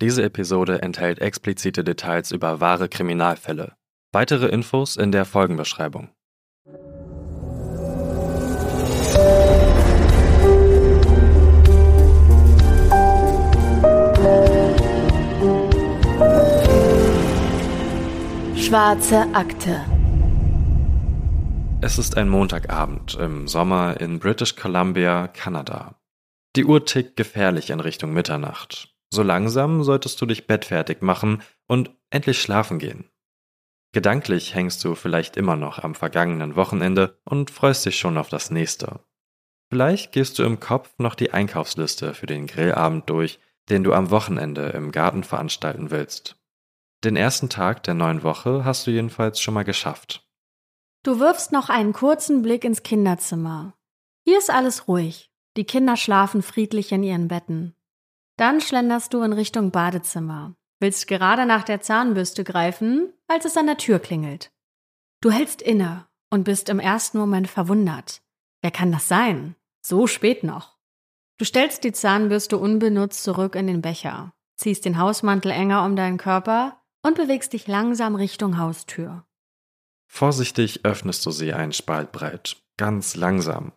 Diese Episode enthält explizite Details über wahre Kriminalfälle. Weitere Infos in der Folgenbeschreibung. Schwarze Akte. Es ist ein Montagabend im Sommer in British Columbia, Kanada. Die Uhr tickt gefährlich in Richtung Mitternacht. So langsam solltest du dich bettfertig machen und endlich schlafen gehen. Gedanklich hängst du vielleicht immer noch am vergangenen Wochenende und freust dich schon auf das nächste. Vielleicht gehst du im Kopf noch die Einkaufsliste für den Grillabend durch, den du am Wochenende im Garten veranstalten willst. Den ersten Tag der neuen Woche hast du jedenfalls schon mal geschafft. Du wirfst noch einen kurzen Blick ins Kinderzimmer. Hier ist alles ruhig. Die Kinder schlafen friedlich in ihren Betten. Dann schlenderst du in Richtung Badezimmer, willst gerade nach der Zahnbürste greifen, als es an der Tür klingelt. Du hältst inne und bist im ersten Moment verwundert. Wer kann das sein? So spät noch. Du stellst die Zahnbürste unbenutzt zurück in den Becher, ziehst den Hausmantel enger um deinen Körper und bewegst dich langsam Richtung Haustür. Vorsichtig öffnest du sie einen Spalt breit, ganz langsam.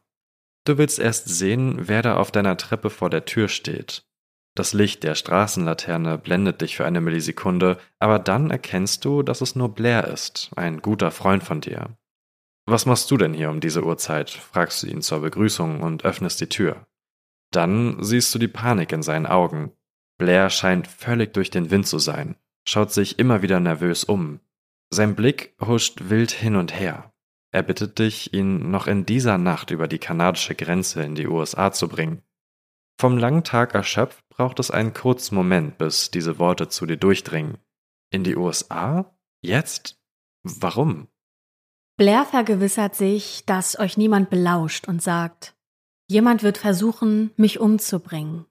Du willst erst sehen, wer da auf deiner Treppe vor der Tür steht. Das Licht der Straßenlaterne blendet dich für eine Millisekunde, aber dann erkennst du, dass es nur Blair ist, ein guter Freund von dir. Was machst du denn hier um diese Uhrzeit? fragst du ihn zur Begrüßung und öffnest die Tür. Dann siehst du die Panik in seinen Augen. Blair scheint völlig durch den Wind zu sein, schaut sich immer wieder nervös um. Sein Blick huscht wild hin und her. Er bittet dich, ihn noch in dieser Nacht über die kanadische Grenze in die USA zu bringen. Vom langen Tag erschöpft braucht es einen kurzen Moment, bis diese Worte zu dir durchdringen. In die USA? Jetzt? Warum? Blair vergewissert sich, dass euch niemand belauscht und sagt, jemand wird versuchen, mich umzubringen.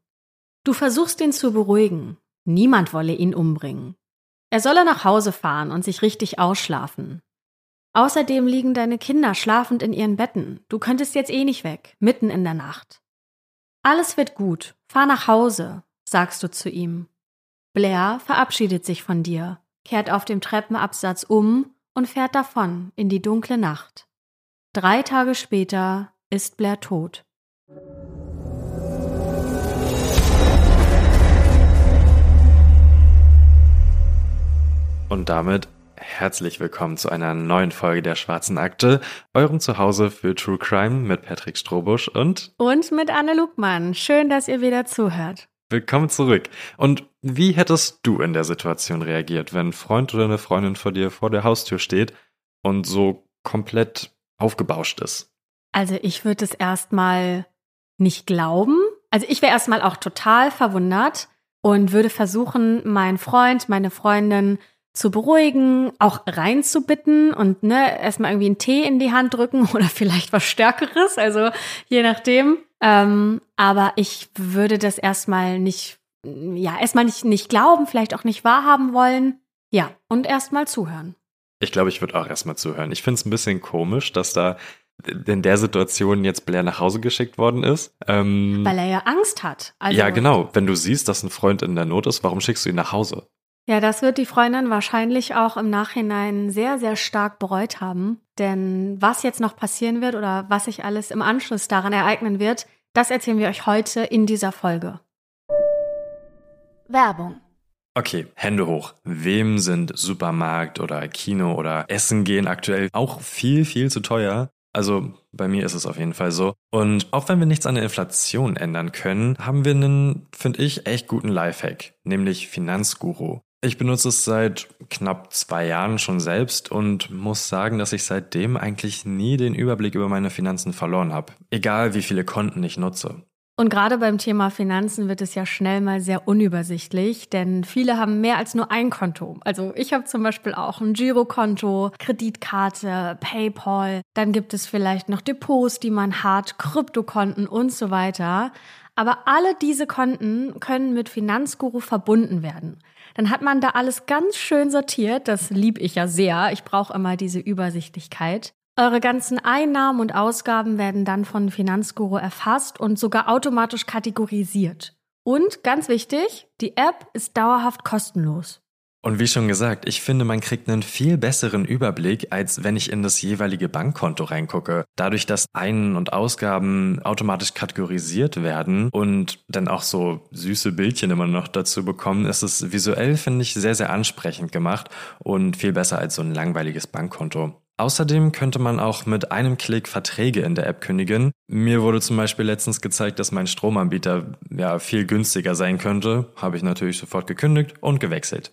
Du versuchst ihn zu beruhigen. Niemand wolle ihn umbringen. Er solle nach Hause fahren und sich richtig ausschlafen. Außerdem liegen deine Kinder schlafend in ihren Betten. Du könntest jetzt eh nicht weg, mitten in der Nacht. Alles wird gut. Fahr nach Hause, sagst du zu ihm. Blair verabschiedet sich von dir, kehrt auf dem Treppenabsatz um und fährt davon in die dunkle Nacht. Drei Tage später ist Blair tot. Und damit herzlich willkommen zu einer neuen Folge der Schwarzen Akte, eurem Zuhause für True Crime mit Patrick Strobusch und und mit Anne Lugmann. Schön, dass ihr wieder zuhört. Willkommen zurück. Und wie hättest du in der Situation reagiert, wenn ein Freund oder eine Freundin vor dir vor der Haustür steht und so komplett aufgebauscht ist? Also ich würde es erstmal nicht glauben. Also ich wäre erstmal auch total verwundert und würde versuchen, meinen Freund, meine Freundin zu beruhigen, auch reinzubitten und ne, erstmal irgendwie einen Tee in die Hand drücken oder vielleicht was Stärkeres, also je nachdem. Ähm, aber ich würde das erstmal nicht, ja, erstmal nicht, nicht glauben, vielleicht auch nicht wahrhaben wollen. Ja, und erstmal zuhören. Ich glaube, ich würde auch erstmal zuhören. Ich finde es ein bisschen komisch, dass da in der Situation jetzt Blair nach Hause geschickt worden ist. Ähm, Weil er ja Angst hat. Also ja, genau. Wenn du siehst, dass ein Freund in der Not ist, warum schickst du ihn nach Hause? Ja, das wird die Freundin wahrscheinlich auch im Nachhinein sehr, sehr stark bereut haben. Denn was jetzt noch passieren wird oder was sich alles im Anschluss daran ereignen wird, das erzählen wir euch heute in dieser Folge. Werbung. Okay, Hände hoch. Wem sind Supermarkt oder Kino oder Essen gehen aktuell auch viel, viel zu teuer? Also bei mir ist es auf jeden Fall so. Und auch wenn wir nichts an der Inflation ändern können, haben wir einen, finde ich, echt guten Lifehack, nämlich Finanzguru. Ich benutze es seit knapp zwei Jahren schon selbst und muss sagen, dass ich seitdem eigentlich nie den Überblick über meine Finanzen verloren habe. Egal wie viele Konten ich nutze. Und gerade beim Thema Finanzen wird es ja schnell mal sehr unübersichtlich, denn viele haben mehr als nur ein Konto. Also ich habe zum Beispiel auch ein Girokonto, Kreditkarte, PayPal. Dann gibt es vielleicht noch Depots, die man hat, Kryptokonten und so weiter. Aber alle diese Konten können mit Finanzguru verbunden werden dann hat man da alles ganz schön sortiert. Das lieb ich ja sehr. Ich brauche immer diese Übersichtlichkeit. Eure ganzen Einnahmen und Ausgaben werden dann von Finanzguru erfasst und sogar automatisch kategorisiert. Und ganz wichtig, die App ist dauerhaft kostenlos. Und wie schon gesagt, ich finde, man kriegt einen viel besseren Überblick, als wenn ich in das jeweilige Bankkonto reingucke. Dadurch, dass Ein- und Ausgaben automatisch kategorisiert werden und dann auch so süße Bildchen immer noch dazu bekommen, ist es visuell, finde ich, sehr, sehr ansprechend gemacht und viel besser als so ein langweiliges Bankkonto. Außerdem könnte man auch mit einem Klick Verträge in der App kündigen. Mir wurde zum Beispiel letztens gezeigt, dass mein Stromanbieter ja viel günstiger sein könnte. Habe ich natürlich sofort gekündigt und gewechselt.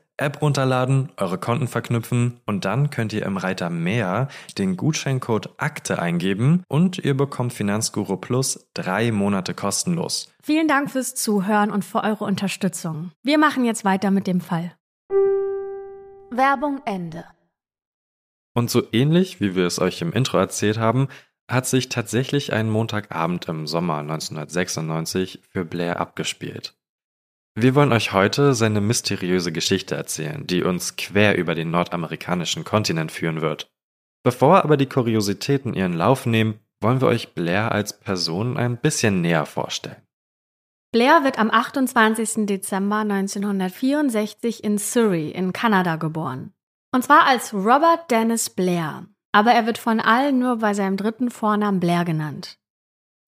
App runterladen, eure Konten verknüpfen und dann könnt ihr im Reiter Mehr den Gutscheincode Akte eingeben und ihr bekommt Finanzguru Plus drei Monate kostenlos. Vielen Dank fürs Zuhören und für eure Unterstützung. Wir machen jetzt weiter mit dem Fall. Werbung Ende. Und so ähnlich, wie wir es euch im Intro erzählt haben, hat sich tatsächlich ein Montagabend im Sommer 1996 für Blair abgespielt. Wir wollen euch heute seine mysteriöse Geschichte erzählen, die uns quer über den nordamerikanischen Kontinent führen wird. Bevor aber die Kuriositäten ihren Lauf nehmen, wollen wir euch Blair als Person ein bisschen näher vorstellen. Blair wird am 28. Dezember 1964 in Surrey in Kanada geboren. Und zwar als Robert Dennis Blair, aber er wird von allen nur bei seinem dritten Vornamen Blair genannt.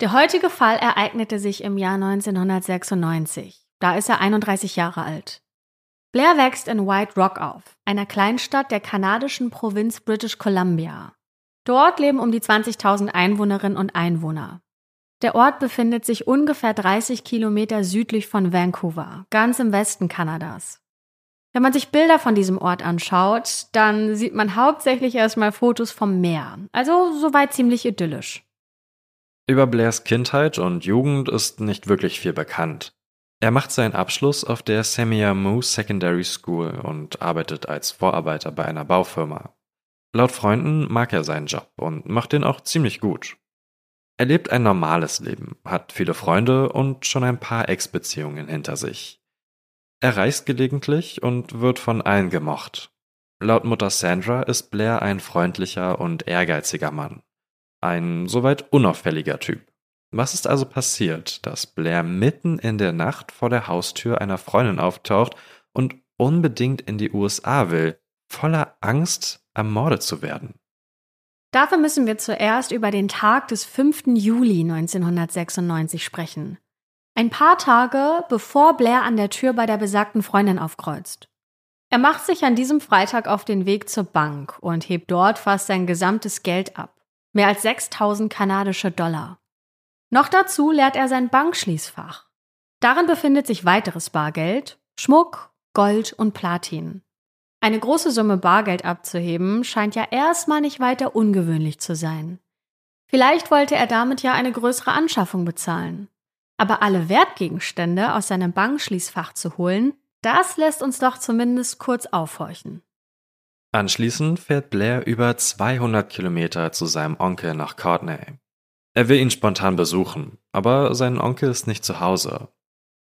Der heutige Fall ereignete sich im Jahr 1996. Da ist er 31 Jahre alt. Blair wächst in White Rock auf, einer Kleinstadt der kanadischen Provinz British Columbia. Dort leben um die 20.000 Einwohnerinnen und Einwohner. Der Ort befindet sich ungefähr 30 Kilometer südlich von Vancouver, ganz im Westen Kanadas. Wenn man sich Bilder von diesem Ort anschaut, dann sieht man hauptsächlich erstmal Fotos vom Meer, also soweit ziemlich idyllisch. Über Blairs Kindheit und Jugend ist nicht wirklich viel bekannt. Er macht seinen Abschluss auf der Semiahmoo Secondary School und arbeitet als Vorarbeiter bei einer Baufirma. Laut Freunden mag er seinen Job und macht den auch ziemlich gut. Er lebt ein normales Leben, hat viele Freunde und schon ein paar Ex-Beziehungen hinter sich. Er reist gelegentlich und wird von allen gemocht. Laut Mutter Sandra ist Blair ein freundlicher und ehrgeiziger Mann. Ein soweit unauffälliger Typ. Was ist also passiert, dass Blair mitten in der Nacht vor der Haustür einer Freundin auftaucht und unbedingt in die USA will, voller Angst, ermordet zu werden? Dafür müssen wir zuerst über den Tag des 5. Juli 1996 sprechen. Ein paar Tage bevor Blair an der Tür bei der besagten Freundin aufkreuzt. Er macht sich an diesem Freitag auf den Weg zur Bank und hebt dort fast sein gesamtes Geld ab. Mehr als 6000 kanadische Dollar. Noch dazu leert er sein Bankschließfach. Darin befindet sich weiteres Bargeld, Schmuck, Gold und Platin. Eine große Summe Bargeld abzuheben scheint ja erstmal nicht weiter ungewöhnlich zu sein. Vielleicht wollte er damit ja eine größere Anschaffung bezahlen. Aber alle Wertgegenstände aus seinem Bankschließfach zu holen, das lässt uns doch zumindest kurz aufhorchen. Anschließend fährt Blair über 200 Kilometer zu seinem Onkel nach Courtney. Er will ihn spontan besuchen, aber sein Onkel ist nicht zu Hause.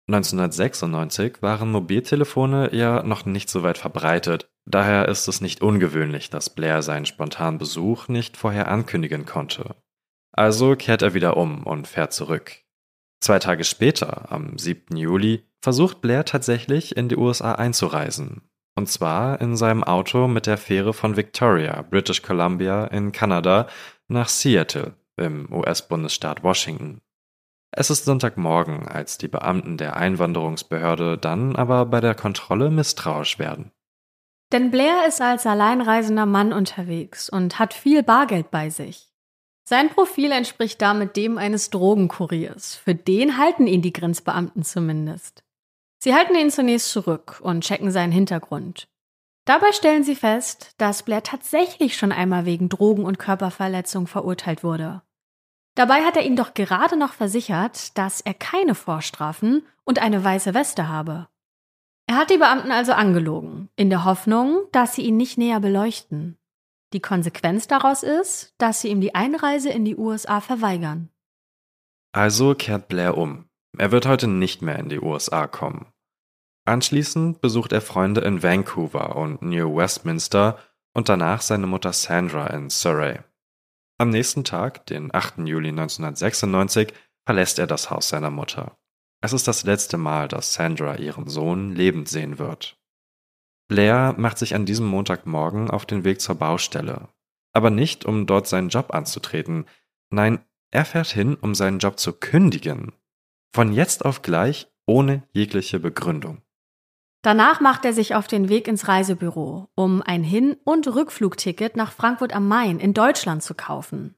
1996 waren Mobiltelefone ja noch nicht so weit verbreitet, daher ist es nicht ungewöhnlich, dass Blair seinen spontanen Besuch nicht vorher ankündigen konnte. Also kehrt er wieder um und fährt zurück. Zwei Tage später, am 7. Juli, versucht Blair tatsächlich in die USA einzureisen. Und zwar in seinem Auto mit der Fähre von Victoria, British Columbia in Kanada, nach Seattle, im US-Bundesstaat Washington. Es ist Sonntagmorgen, als die Beamten der Einwanderungsbehörde dann aber bei der Kontrolle misstrauisch werden. Denn Blair ist als alleinreisender Mann unterwegs und hat viel Bargeld bei sich. Sein Profil entspricht damit dem eines Drogenkuriers. Für den halten ihn die Grenzbeamten zumindest. Sie halten ihn zunächst zurück und checken seinen Hintergrund. Dabei stellen sie fest, dass Blair tatsächlich schon einmal wegen Drogen- und Körperverletzung verurteilt wurde. Dabei hat er ihnen doch gerade noch versichert, dass er keine Vorstrafen und eine weiße Weste habe. Er hat die Beamten also angelogen, in der Hoffnung, dass sie ihn nicht näher beleuchten. Die Konsequenz daraus ist, dass sie ihm die Einreise in die USA verweigern. Also kehrt Blair um. Er wird heute nicht mehr in die USA kommen. Anschließend besucht er Freunde in Vancouver und New Westminster und danach seine Mutter Sandra in Surrey. Am nächsten Tag, den 8. Juli 1996, verlässt er das Haus seiner Mutter. Es ist das letzte Mal, dass Sandra ihren Sohn lebend sehen wird. Blair macht sich an diesem Montagmorgen auf den Weg zur Baustelle. Aber nicht, um dort seinen Job anzutreten. Nein, er fährt hin, um seinen Job zu kündigen. Von jetzt auf gleich, ohne jegliche Begründung. Danach macht er sich auf den Weg ins Reisebüro, um ein Hin- und Rückflugticket nach Frankfurt am Main in Deutschland zu kaufen.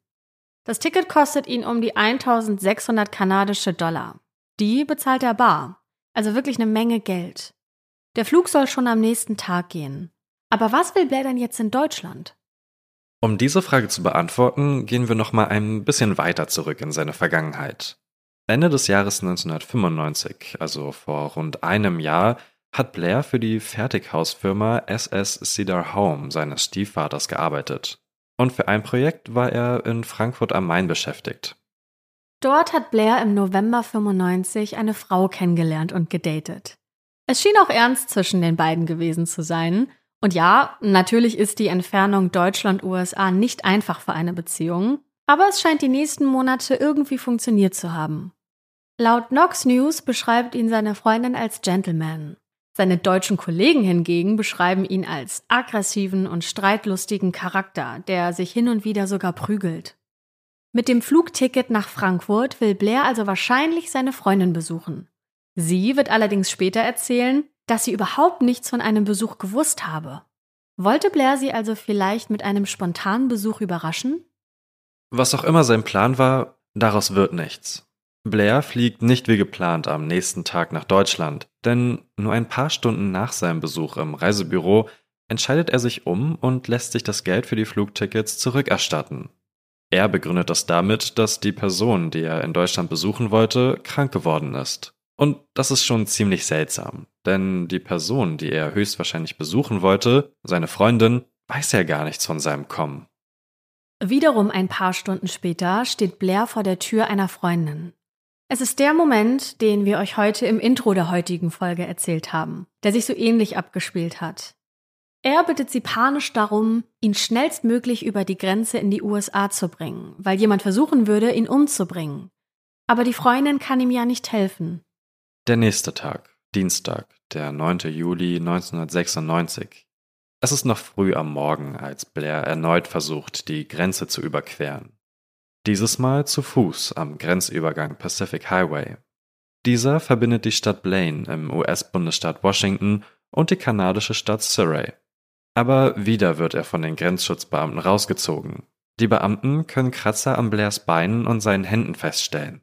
Das Ticket kostet ihn um die 1600 kanadische Dollar. Die bezahlt er bar, also wirklich eine Menge Geld. Der Flug soll schon am nächsten Tag gehen. Aber was will Blair denn jetzt in Deutschland? Um diese Frage zu beantworten, gehen wir noch mal ein bisschen weiter zurück in seine Vergangenheit. Ende des Jahres 1995, also vor rund einem Jahr, hat Blair für die Fertighausfirma SS Cedar Home seines Stiefvaters gearbeitet. Und für ein Projekt war er in Frankfurt am Main beschäftigt. Dort hat Blair im November 95 eine Frau kennengelernt und gedatet. Es schien auch ernst zwischen den beiden gewesen zu sein. Und ja, natürlich ist die Entfernung Deutschland-USA nicht einfach für eine Beziehung, aber es scheint die nächsten Monate irgendwie funktioniert zu haben. Laut Knox News beschreibt ihn seine Freundin als Gentleman. Seine deutschen Kollegen hingegen beschreiben ihn als aggressiven und streitlustigen Charakter, der sich hin und wieder sogar prügelt. Mit dem Flugticket nach Frankfurt will Blair also wahrscheinlich seine Freundin besuchen. Sie wird allerdings später erzählen, dass sie überhaupt nichts von einem Besuch gewusst habe. Wollte Blair sie also vielleicht mit einem spontanen Besuch überraschen? Was auch immer sein Plan war, daraus wird nichts. Blair fliegt nicht wie geplant am nächsten Tag nach Deutschland, denn nur ein paar Stunden nach seinem Besuch im Reisebüro entscheidet er sich um und lässt sich das Geld für die Flugtickets zurückerstatten. Er begründet das damit, dass die Person, die er in Deutschland besuchen wollte, krank geworden ist. Und das ist schon ziemlich seltsam, denn die Person, die er höchstwahrscheinlich besuchen wollte, seine Freundin, weiß ja gar nichts von seinem Kommen. Wiederum ein paar Stunden später steht Blair vor der Tür einer Freundin. Es ist der Moment, den wir euch heute im Intro der heutigen Folge erzählt haben, der sich so ähnlich abgespielt hat. Er bittet sie panisch darum, ihn schnellstmöglich über die Grenze in die USA zu bringen, weil jemand versuchen würde, ihn umzubringen. Aber die Freundin kann ihm ja nicht helfen. Der nächste Tag, Dienstag, der 9. Juli 1996. Es ist noch früh am Morgen, als Blair erneut versucht, die Grenze zu überqueren. Dieses Mal zu Fuß am Grenzübergang Pacific Highway. Dieser verbindet die Stadt Blaine im US-Bundesstaat Washington und die kanadische Stadt Surrey. Aber wieder wird er von den Grenzschutzbeamten rausgezogen. Die Beamten können Kratzer an Blairs Beinen und seinen Händen feststellen.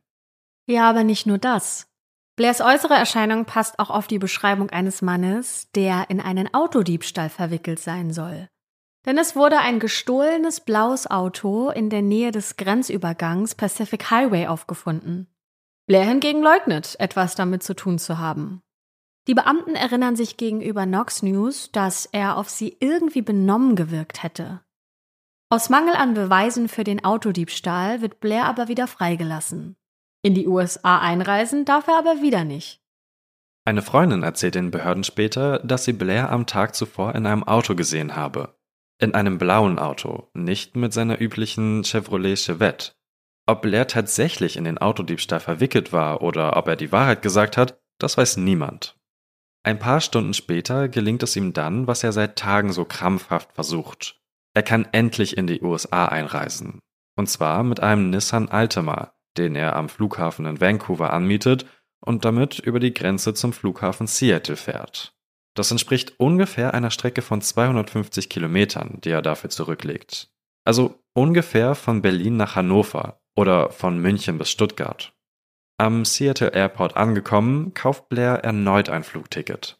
Ja, aber nicht nur das. Blairs äußere Erscheinung passt auch auf die Beschreibung eines Mannes, der in einen Autodiebstahl verwickelt sein soll. Denn es wurde ein gestohlenes blaues Auto in der Nähe des Grenzübergangs Pacific Highway aufgefunden. Blair hingegen leugnet, etwas damit zu tun zu haben. Die Beamten erinnern sich gegenüber Knox News, dass er auf sie irgendwie benommen gewirkt hätte. Aus Mangel an Beweisen für den Autodiebstahl wird Blair aber wieder freigelassen. In die USA einreisen darf er aber wieder nicht. Eine Freundin erzählt den Behörden später, dass sie Blair am Tag zuvor in einem Auto gesehen habe. In einem blauen Auto, nicht mit seiner üblichen Chevrolet Chevette. Ob Blair tatsächlich in den Autodiebstahl verwickelt war oder ob er die Wahrheit gesagt hat, das weiß niemand. Ein paar Stunden später gelingt es ihm dann, was er seit Tagen so krampfhaft versucht. Er kann endlich in die USA einreisen. Und zwar mit einem Nissan Altima, den er am Flughafen in Vancouver anmietet und damit über die Grenze zum Flughafen Seattle fährt. Das entspricht ungefähr einer Strecke von 250 Kilometern, die er dafür zurücklegt. Also ungefähr von Berlin nach Hannover oder von München bis Stuttgart. Am Seattle Airport angekommen, kauft Blair erneut ein Flugticket.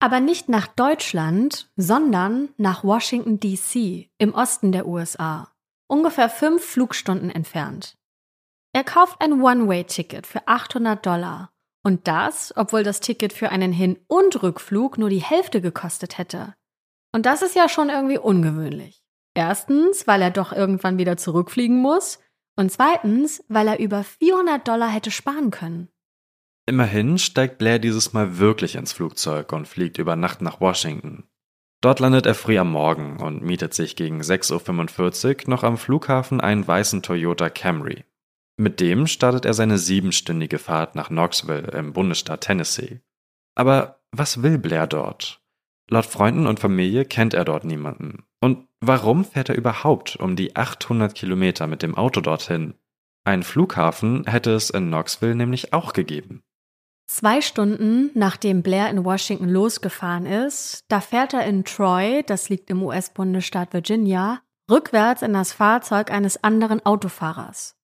Aber nicht nach Deutschland, sondern nach Washington, DC im Osten der USA, ungefähr fünf Flugstunden entfernt. Er kauft ein One-Way-Ticket für 800 Dollar. Und das, obwohl das Ticket für einen Hin- und Rückflug nur die Hälfte gekostet hätte. Und das ist ja schon irgendwie ungewöhnlich. Erstens, weil er doch irgendwann wieder zurückfliegen muss. Und zweitens, weil er über 400 Dollar hätte sparen können. Immerhin steigt Blair dieses Mal wirklich ins Flugzeug und fliegt über Nacht nach Washington. Dort landet er früh am Morgen und mietet sich gegen 6.45 Uhr noch am Flughafen einen weißen Toyota Camry. Mit dem startet er seine siebenstündige Fahrt nach Knoxville im Bundesstaat Tennessee. Aber was will Blair dort? Laut Freunden und Familie kennt er dort niemanden. Und warum fährt er überhaupt um die 800 Kilometer mit dem Auto dorthin? Einen Flughafen hätte es in Knoxville nämlich auch gegeben. Zwei Stunden nachdem Blair in Washington losgefahren ist, da fährt er in Troy, das liegt im US-Bundesstaat Virginia, rückwärts in das Fahrzeug eines anderen Autofahrers.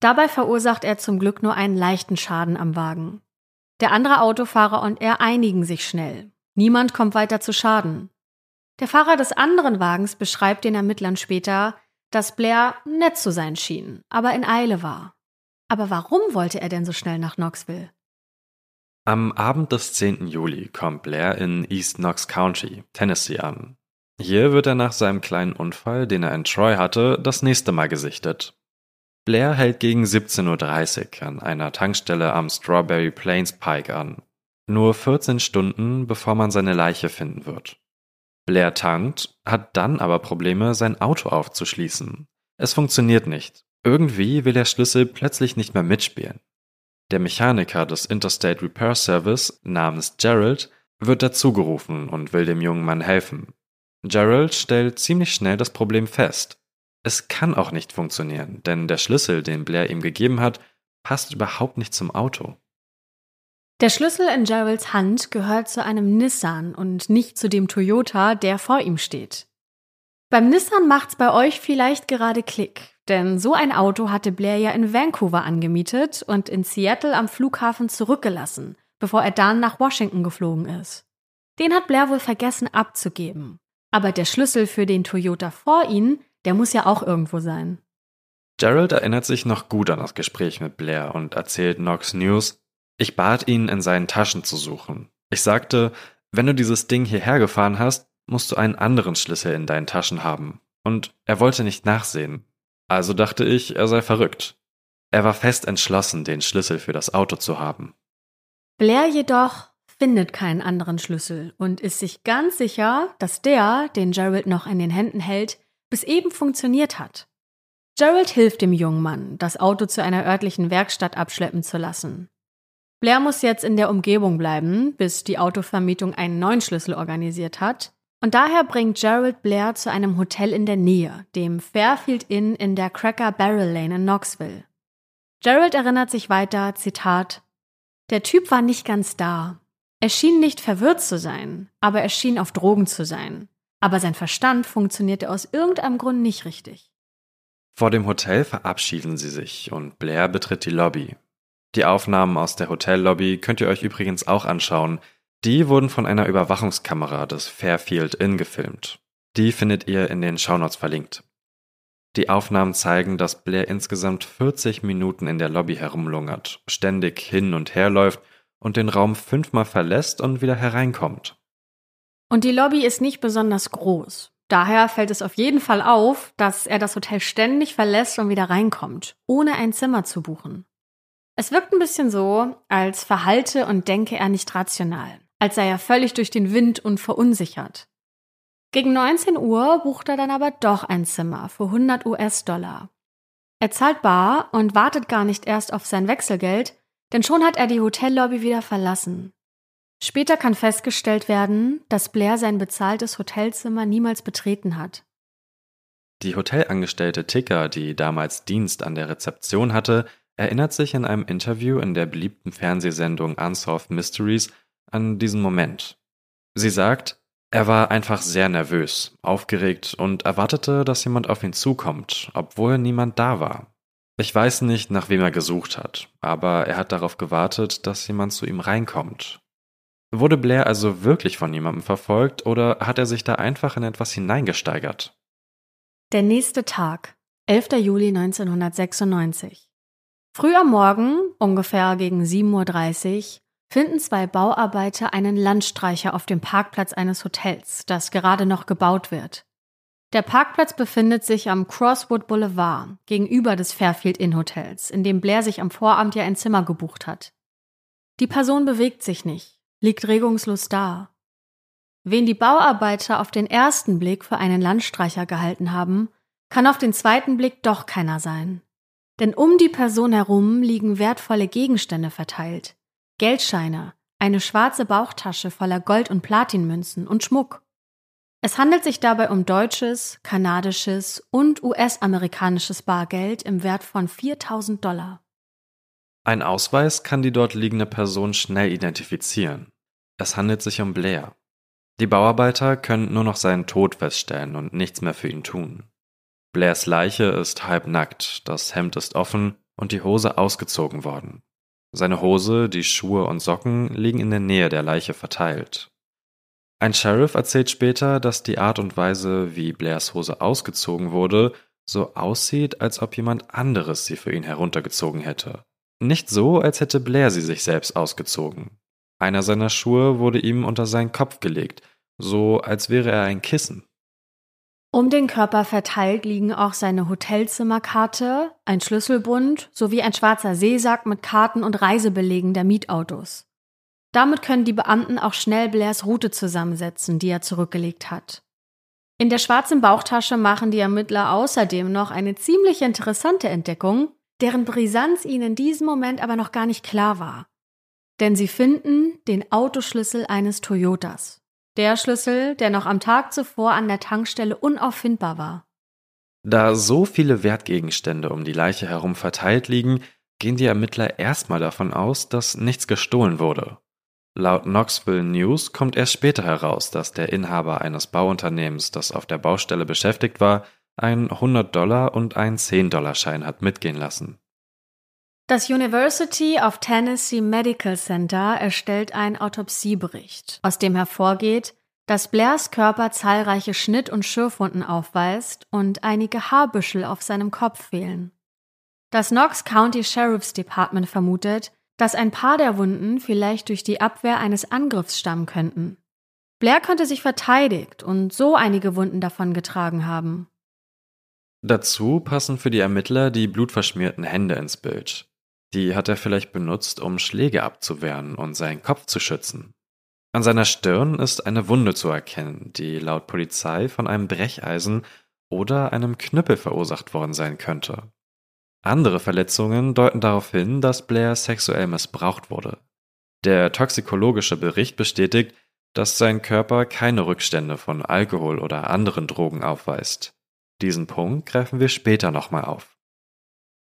Dabei verursacht er zum Glück nur einen leichten Schaden am Wagen. Der andere Autofahrer und er einigen sich schnell. Niemand kommt weiter zu Schaden. Der Fahrer des anderen Wagens beschreibt den Ermittlern später, dass Blair nett zu sein schien, aber in Eile war. Aber warum wollte er denn so schnell nach Knoxville? Am Abend des 10. Juli kommt Blair in East Knox County, Tennessee an. Hier wird er nach seinem kleinen Unfall, den er in Troy hatte, das nächste Mal gesichtet. Blair hält gegen 17.30 Uhr an einer Tankstelle am Strawberry Plains Pike an. Nur 14 Stunden, bevor man seine Leiche finden wird. Blair tankt, hat dann aber Probleme, sein Auto aufzuschließen. Es funktioniert nicht. Irgendwie will der Schlüssel plötzlich nicht mehr mitspielen. Der Mechaniker des Interstate Repair Service namens Gerald wird dazugerufen und will dem jungen Mann helfen. Gerald stellt ziemlich schnell das Problem fest. Es kann auch nicht funktionieren, denn der Schlüssel, den Blair ihm gegeben hat, passt überhaupt nicht zum Auto. Der Schlüssel in Geralds Hand gehört zu einem Nissan und nicht zu dem Toyota, der vor ihm steht. Beim Nissan macht's bei euch vielleicht gerade Klick. Denn so ein Auto hatte Blair ja in Vancouver angemietet und in Seattle am Flughafen zurückgelassen, bevor er dann nach Washington geflogen ist. Den hat Blair wohl vergessen abzugeben. Aber der Schlüssel für den Toyota vor ihm, der muss ja auch irgendwo sein. Gerald erinnert sich noch gut an das Gespräch mit Blair und erzählt Knox News, ich bat ihn, in seinen Taschen zu suchen. Ich sagte, wenn du dieses Ding hierher gefahren hast, musst du einen anderen Schlüssel in deinen Taschen haben. Und er wollte nicht nachsehen. Also dachte ich, er sei verrückt. Er war fest entschlossen, den Schlüssel für das Auto zu haben. Blair jedoch findet keinen anderen Schlüssel und ist sich ganz sicher, dass der, den Gerald noch in den Händen hält, bis eben funktioniert hat. Gerald hilft dem jungen Mann, das Auto zu einer örtlichen Werkstatt abschleppen zu lassen. Blair muss jetzt in der Umgebung bleiben, bis die Autovermietung einen neuen Schlüssel organisiert hat und daher bringt Gerald Blair zu einem Hotel in der Nähe, dem Fairfield Inn in der Cracker Barrel Lane in Knoxville. Gerald erinnert sich weiter, Zitat, Der Typ war nicht ganz da. Er schien nicht verwirrt zu sein, aber er schien auf Drogen zu sein. Aber sein Verstand funktionierte aus irgendeinem Grund nicht richtig. Vor dem Hotel verabschieden sie sich und Blair betritt die Lobby. Die Aufnahmen aus der Hotellobby könnt ihr euch übrigens auch anschauen, die wurden von einer Überwachungskamera des Fairfield Inn gefilmt. Die findet ihr in den Shownotes verlinkt. Die Aufnahmen zeigen, dass Blair insgesamt 40 Minuten in der Lobby herumlungert, ständig hin und her läuft und den Raum fünfmal verlässt und wieder hereinkommt. Und die Lobby ist nicht besonders groß. Daher fällt es auf jeden Fall auf, dass er das Hotel ständig verlässt und wieder reinkommt, ohne ein Zimmer zu buchen. Es wirkt ein bisschen so, als verhalte und denke er nicht rational als sei er völlig durch den Wind und verunsichert. Gegen 19 Uhr bucht er dann aber doch ein Zimmer für 100 US-Dollar. Er zahlt bar und wartet gar nicht erst auf sein Wechselgeld, denn schon hat er die Hotellobby wieder verlassen. Später kann festgestellt werden, dass Blair sein bezahltes Hotelzimmer niemals betreten hat. Die Hotelangestellte Ticker, die damals Dienst an der Rezeption hatte, erinnert sich in einem Interview in der beliebten Fernsehsendung Unsolved Mysteries an diesen Moment. Sie sagt, er war einfach sehr nervös, aufgeregt und erwartete, dass jemand auf ihn zukommt, obwohl niemand da war. Ich weiß nicht, nach wem er gesucht hat, aber er hat darauf gewartet, dass jemand zu ihm reinkommt. Wurde Blair also wirklich von jemandem verfolgt oder hat er sich da einfach in etwas hineingesteigert? Der nächste Tag, 11. Juli 1996. Früh am Morgen, ungefähr gegen 7.30 Uhr, finden zwei Bauarbeiter einen Landstreicher auf dem Parkplatz eines Hotels, das gerade noch gebaut wird. Der Parkplatz befindet sich am Crosswood Boulevard gegenüber des Fairfield Inn Hotels, in dem Blair sich am Vorabend ja ein Zimmer gebucht hat. Die Person bewegt sich nicht, liegt regungslos da. Wen die Bauarbeiter auf den ersten Blick für einen Landstreicher gehalten haben, kann auf den zweiten Blick doch keiner sein. Denn um die Person herum liegen wertvolle Gegenstände verteilt. Geldscheine, eine schwarze Bauchtasche voller Gold- und Platinmünzen und Schmuck. Es handelt sich dabei um deutsches, kanadisches und US-amerikanisches Bargeld im Wert von 4000 Dollar. Ein Ausweis kann die dort liegende Person schnell identifizieren. Es handelt sich um Blair. Die Bauarbeiter können nur noch seinen Tod feststellen und nichts mehr für ihn tun. Blairs Leiche ist halbnackt, das Hemd ist offen und die Hose ausgezogen worden. Seine Hose, die Schuhe und Socken liegen in der Nähe der Leiche verteilt. Ein Sheriff erzählt später, dass die Art und Weise, wie Blairs Hose ausgezogen wurde, so aussieht, als ob jemand anderes sie für ihn heruntergezogen hätte. Nicht so, als hätte Blair sie sich selbst ausgezogen. Einer seiner Schuhe wurde ihm unter seinen Kopf gelegt, so als wäre er ein Kissen. Um den Körper verteilt liegen auch seine Hotelzimmerkarte, ein Schlüsselbund sowie ein schwarzer Seesack mit Karten und Reisebelegen der Mietautos. Damit können die Beamten auch schnell Blairs Route zusammensetzen, die er zurückgelegt hat. In der schwarzen Bauchtasche machen die Ermittler außerdem noch eine ziemlich interessante Entdeckung, deren Brisanz ihnen in diesem Moment aber noch gar nicht klar war. Denn sie finden den Autoschlüssel eines Toyotas. Der Schlüssel, der noch am Tag zuvor an der Tankstelle unauffindbar war. Da so viele Wertgegenstände um die Leiche herum verteilt liegen, gehen die Ermittler erstmal davon aus, dass nichts gestohlen wurde. Laut Knoxville News kommt erst später heraus, dass der Inhaber eines Bauunternehmens, das auf der Baustelle beschäftigt war, einen 100-Dollar- und einen 10-Dollar-Schein hat mitgehen lassen. Das University of Tennessee Medical Center erstellt einen Autopsiebericht, aus dem hervorgeht, dass Blairs Körper zahlreiche Schnitt- und Schürfwunden aufweist und einige Haarbüschel auf seinem Kopf fehlen. Das Knox County Sheriff's Department vermutet, dass ein paar der Wunden vielleicht durch die Abwehr eines Angriffs stammen könnten. Blair könnte sich verteidigt und so einige Wunden davongetragen haben. Dazu passen für die Ermittler die blutverschmierten Hände ins Bild. Die hat er vielleicht benutzt, um Schläge abzuwehren und seinen Kopf zu schützen. An seiner Stirn ist eine Wunde zu erkennen, die laut Polizei von einem Brecheisen oder einem Knüppel verursacht worden sein könnte. Andere Verletzungen deuten darauf hin, dass Blair sexuell missbraucht wurde. Der toxikologische Bericht bestätigt, dass sein Körper keine Rückstände von Alkohol oder anderen Drogen aufweist. Diesen Punkt greifen wir später nochmal auf.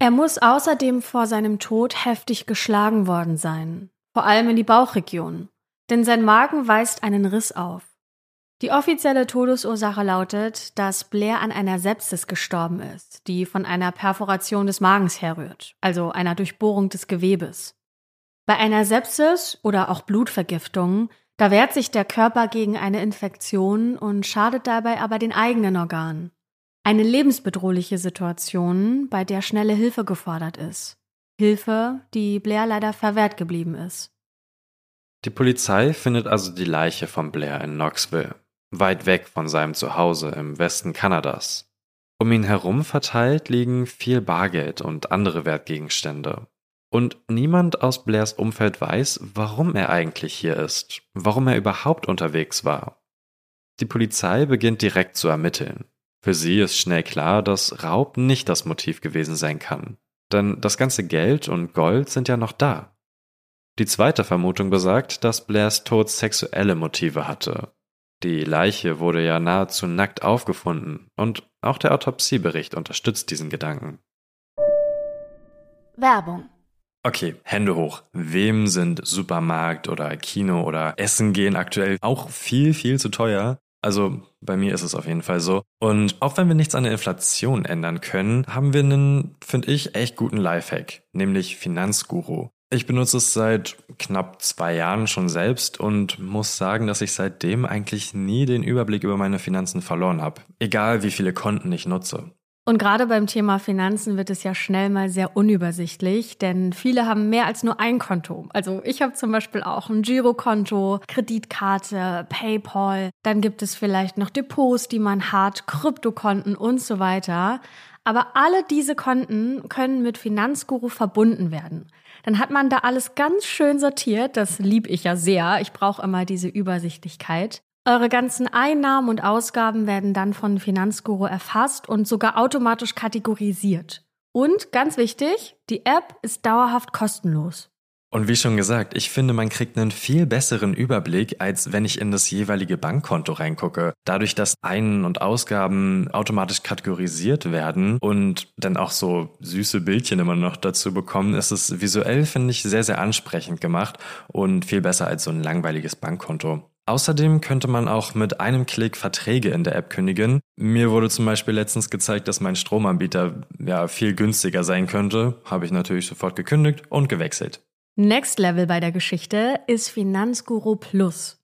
Er muss außerdem vor seinem Tod heftig geschlagen worden sein, vor allem in die Bauchregion, denn sein Magen weist einen Riss auf. Die offizielle Todesursache lautet, dass Blair an einer Sepsis gestorben ist, die von einer Perforation des Magens herrührt, also einer Durchbohrung des Gewebes. Bei einer Sepsis oder auch Blutvergiftung, da wehrt sich der Körper gegen eine Infektion und schadet dabei aber den eigenen Organen. Eine lebensbedrohliche Situation, bei der schnelle Hilfe gefordert ist. Hilfe, die Blair leider verwehrt geblieben ist. Die Polizei findet also die Leiche von Blair in Knoxville weit weg von seinem Zuhause im Westen Kanadas. Um ihn herum verteilt liegen viel Bargeld und andere Wertgegenstände. Und niemand aus Blairs Umfeld weiß, warum er eigentlich hier ist, warum er überhaupt unterwegs war. Die Polizei beginnt direkt zu ermitteln. Für sie ist schnell klar, dass Raub nicht das Motiv gewesen sein kann. Denn das ganze Geld und Gold sind ja noch da. Die zweite Vermutung besagt, dass Blairs Tod sexuelle Motive hatte die Leiche wurde ja nahezu nackt aufgefunden und auch der Autopsiebericht unterstützt diesen Gedanken. Werbung. Okay, Hände hoch. Wem sind Supermarkt oder Kino oder Essen gehen aktuell auch viel, viel zu teuer? Also bei mir ist es auf jeden Fall so. Und auch wenn wir nichts an der Inflation ändern können, haben wir einen, finde ich, echt guten Lifehack, nämlich Finanzguru. Ich benutze es seit knapp zwei Jahren schon selbst und muss sagen, dass ich seitdem eigentlich nie den Überblick über meine Finanzen verloren habe. Egal wie viele Konten ich nutze. Und gerade beim Thema Finanzen wird es ja schnell mal sehr unübersichtlich, denn viele haben mehr als nur ein Konto. Also ich habe zum Beispiel auch ein Girokonto, Kreditkarte, PayPal, dann gibt es vielleicht noch Depots, die man hat, Kryptokonten und so weiter. Aber alle diese Konten können mit Finanzguru verbunden werden. Dann hat man da alles ganz schön sortiert. Das lieb ich ja sehr. Ich brauche immer diese Übersichtlichkeit. Eure ganzen Einnahmen und Ausgaben werden dann von Finanzguru erfasst und sogar automatisch kategorisiert. Und ganz wichtig, die App ist dauerhaft kostenlos. Und wie schon gesagt, ich finde, man kriegt einen viel besseren Überblick, als wenn ich in das jeweilige Bankkonto reingucke. Dadurch, dass Ein- und Ausgaben automatisch kategorisiert werden und dann auch so süße Bildchen immer noch dazu bekommen, ist es visuell, finde ich, sehr, sehr ansprechend gemacht und viel besser als so ein langweiliges Bankkonto. Außerdem könnte man auch mit einem Klick Verträge in der App kündigen. Mir wurde zum Beispiel letztens gezeigt, dass mein Stromanbieter ja viel günstiger sein könnte. Habe ich natürlich sofort gekündigt und gewechselt. Next Level bei der Geschichte ist Finanzguru Plus.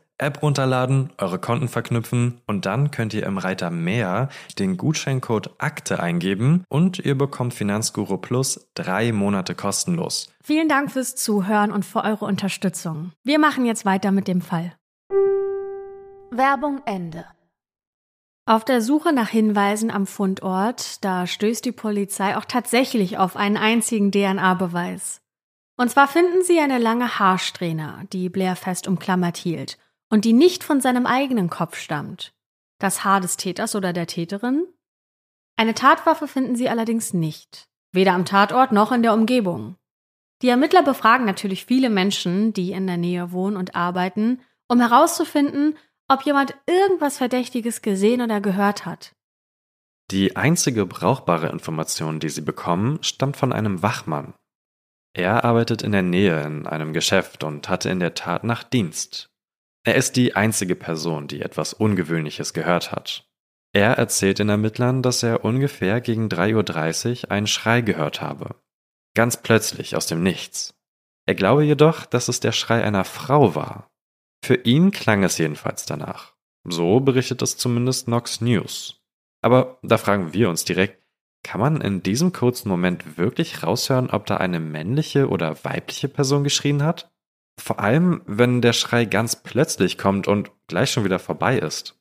App runterladen, eure Konten verknüpfen und dann könnt ihr im Reiter Mehr den Gutscheincode Akte eingeben und ihr bekommt Finanzguru Plus drei Monate kostenlos. Vielen Dank fürs Zuhören und für eure Unterstützung. Wir machen jetzt weiter mit dem Fall. Werbung Ende. Auf der Suche nach Hinweisen am Fundort, da stößt die Polizei auch tatsächlich auf einen einzigen DNA-Beweis. Und zwar finden sie eine lange Haarsträhne, die Blair fest umklammert hielt und die nicht von seinem eigenen Kopf stammt. Das Haar des Täters oder der Täterin? Eine Tatwaffe finden sie allerdings nicht, weder am Tatort noch in der Umgebung. Die Ermittler befragen natürlich viele Menschen, die in der Nähe wohnen und arbeiten, um herauszufinden, ob jemand irgendwas Verdächtiges gesehen oder gehört hat. Die einzige brauchbare Information, die sie bekommen, stammt von einem Wachmann. Er arbeitet in der Nähe in einem Geschäft und hatte in der Tat nach Dienst. Er ist die einzige Person, die etwas Ungewöhnliches gehört hat. Er erzählt den Ermittlern, dass er ungefähr gegen 3.30 Uhr einen Schrei gehört habe. Ganz plötzlich aus dem Nichts. Er glaube jedoch, dass es der Schrei einer Frau war. Für ihn klang es jedenfalls danach. So berichtet es zumindest Nox News. Aber da fragen wir uns direkt, kann man in diesem kurzen Moment wirklich raushören, ob da eine männliche oder weibliche Person geschrien hat? Vor allem, wenn der Schrei ganz plötzlich kommt und gleich schon wieder vorbei ist.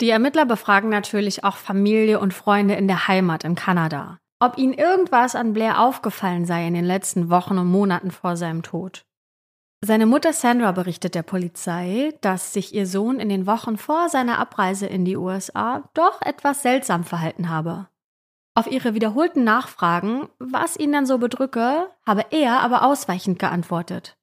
Die Ermittler befragen natürlich auch Familie und Freunde in der Heimat in Kanada, ob ihnen irgendwas an Blair aufgefallen sei in den letzten Wochen und Monaten vor seinem Tod. Seine Mutter Sandra berichtet der Polizei, dass sich ihr Sohn in den Wochen vor seiner Abreise in die USA doch etwas seltsam verhalten habe. Auf ihre wiederholten Nachfragen, was ihn dann so bedrücke, habe er aber ausweichend geantwortet.